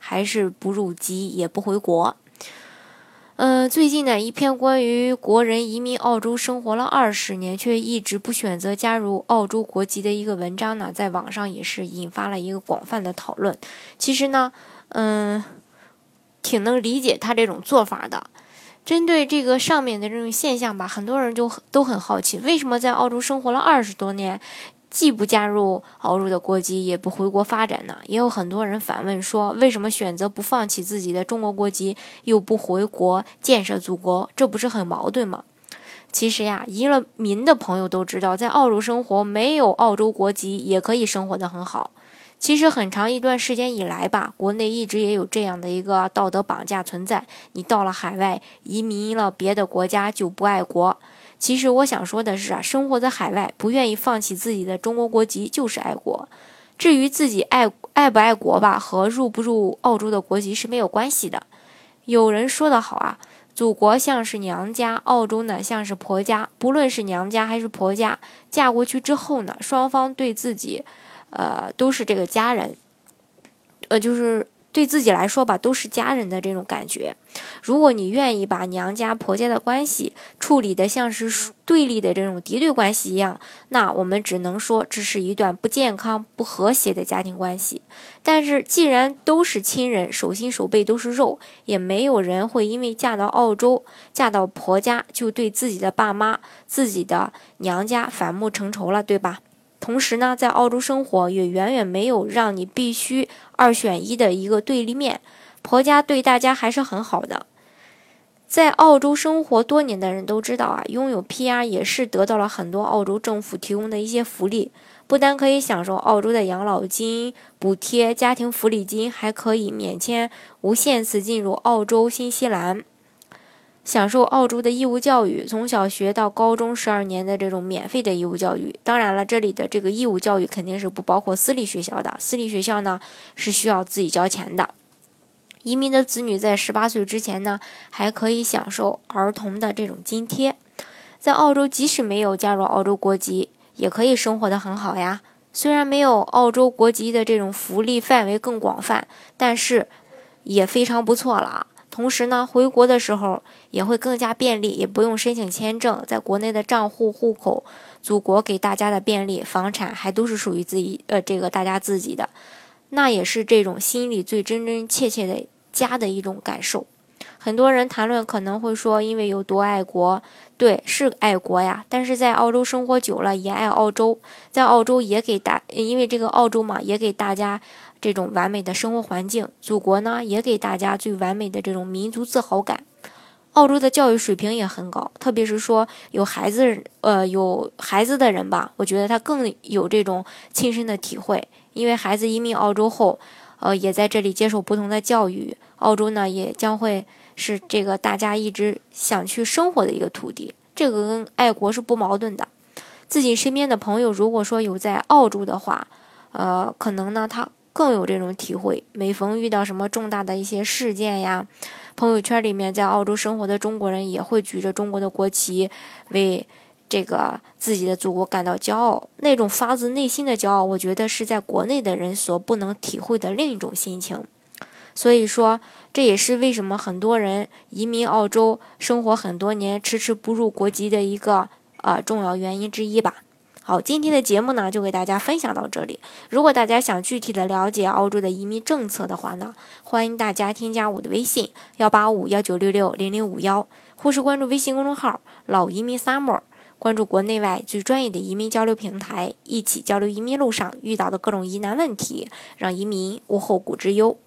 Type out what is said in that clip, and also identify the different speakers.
Speaker 1: 还是不入籍也不回国。嗯，最近呢，一篇关于国人移民澳洲生活了二十年，却一直不选择加入澳洲国籍的一个文章呢，在网上也是引发了一个广泛的讨论。其实呢，嗯，挺能理解他这种做法的。针对这个上面的这种现象吧，很多人就都很好奇，为什么在澳洲生活了二十多年？既不加入澳洲的国籍，也不回国发展呢？也有很多人反问说：为什么选择不放弃自己的中国国籍，又不回国建设祖国？这不是很矛盾吗？其实呀，移了民的朋友都知道，在澳洲生活没有澳洲国籍也可以生活得很好。其实很长一段时间以来吧，国内一直也有这样的一个道德绑架存在：你到了海外移民了别的国家就不爱国。其实我想说的是啊，生活在海外不愿意放弃自己的中国国籍就是爱国。至于自己爱爱不爱国吧，和入不入澳洲的国籍是没有关系的。有人说得好啊，祖国像是娘家，澳洲呢像是婆家。不论是娘家还是婆家，嫁过去之后呢，双方对自己，呃，都是这个家人，呃，就是。对自己来说吧，都是家人的这种感觉。如果你愿意把娘家婆家的关系处理的像是对立的这种敌对关系一样，那我们只能说这是一段不健康、不和谐的家庭关系。但是既然都是亲人，手心手背都是肉，也没有人会因为嫁到澳洲、嫁到婆家就对自己的爸妈、自己的娘家反目成仇了，对吧？同时呢，在澳洲生活也远远没有让你必须二选一的一个对立面。婆家对大家还是很好的。在澳洲生活多年的人都知道啊，拥有 PR 也是得到了很多澳洲政府提供的一些福利，不单可以享受澳洲的养老金补贴、家庭福利金，还可以免签无限次进入澳洲、新西兰。享受澳洲的义务教育，从小学到高中十二年的这种免费的义务教育。当然了，这里的这个义务教育肯定是不包括私立学校的，私立学校呢是需要自己交钱的。移民的子女在十八岁之前呢，还可以享受儿童的这种津贴。在澳洲，即使没有加入澳洲国籍，也可以生活的很好呀。虽然没有澳洲国籍的这种福利范围更广泛，但是也非常不错了。同时呢，回国的时候也会更加便利，也不用申请签证，在国内的账户、户口，祖国给大家的便利，房产还都是属于自己，呃，这个大家自己的，那也是这种心里最真真切切的家的一种感受。很多人谈论可能会说，因为有多爱国，对，是爱国呀，但是在澳洲生活久了，也爱澳洲，在澳洲也给大，因为这个澳洲嘛，也给大家。这种完美的生活环境，祖国呢也给大家最完美的这种民族自豪感。澳洲的教育水平也很高，特别是说有孩子呃有孩子的人吧，我觉得他更有这种亲身的体会。因为孩子移民澳洲后，呃也在这里接受不同的教育，澳洲呢也将会是这个大家一直想去生活的一个土地。这个跟爱国是不矛盾的。自己身边的朋友如果说有在澳洲的话，呃可能呢他。更有这种体会。每逢遇到什么重大的一些事件呀，朋友圈里面在澳洲生活的中国人也会举着中国的国旗，为这个自己的祖国感到骄傲。那种发自内心的骄傲，我觉得是在国内的人所不能体会的另一种心情。所以说，这也是为什么很多人移民澳洲生活很多年，迟迟不入国籍的一个呃重要原因之一吧。好，今天的节目呢就给大家分享到这里。如果大家想具体的了解澳洲的移民政策的话呢，欢迎大家添加我的微信幺八五幺九六六零零五幺，或是关注微信公众号“老移民 summer”，关注国内外最专业的移民交流平台，一起交流移民路上遇到的各种疑难问题，让移民无后顾之忧。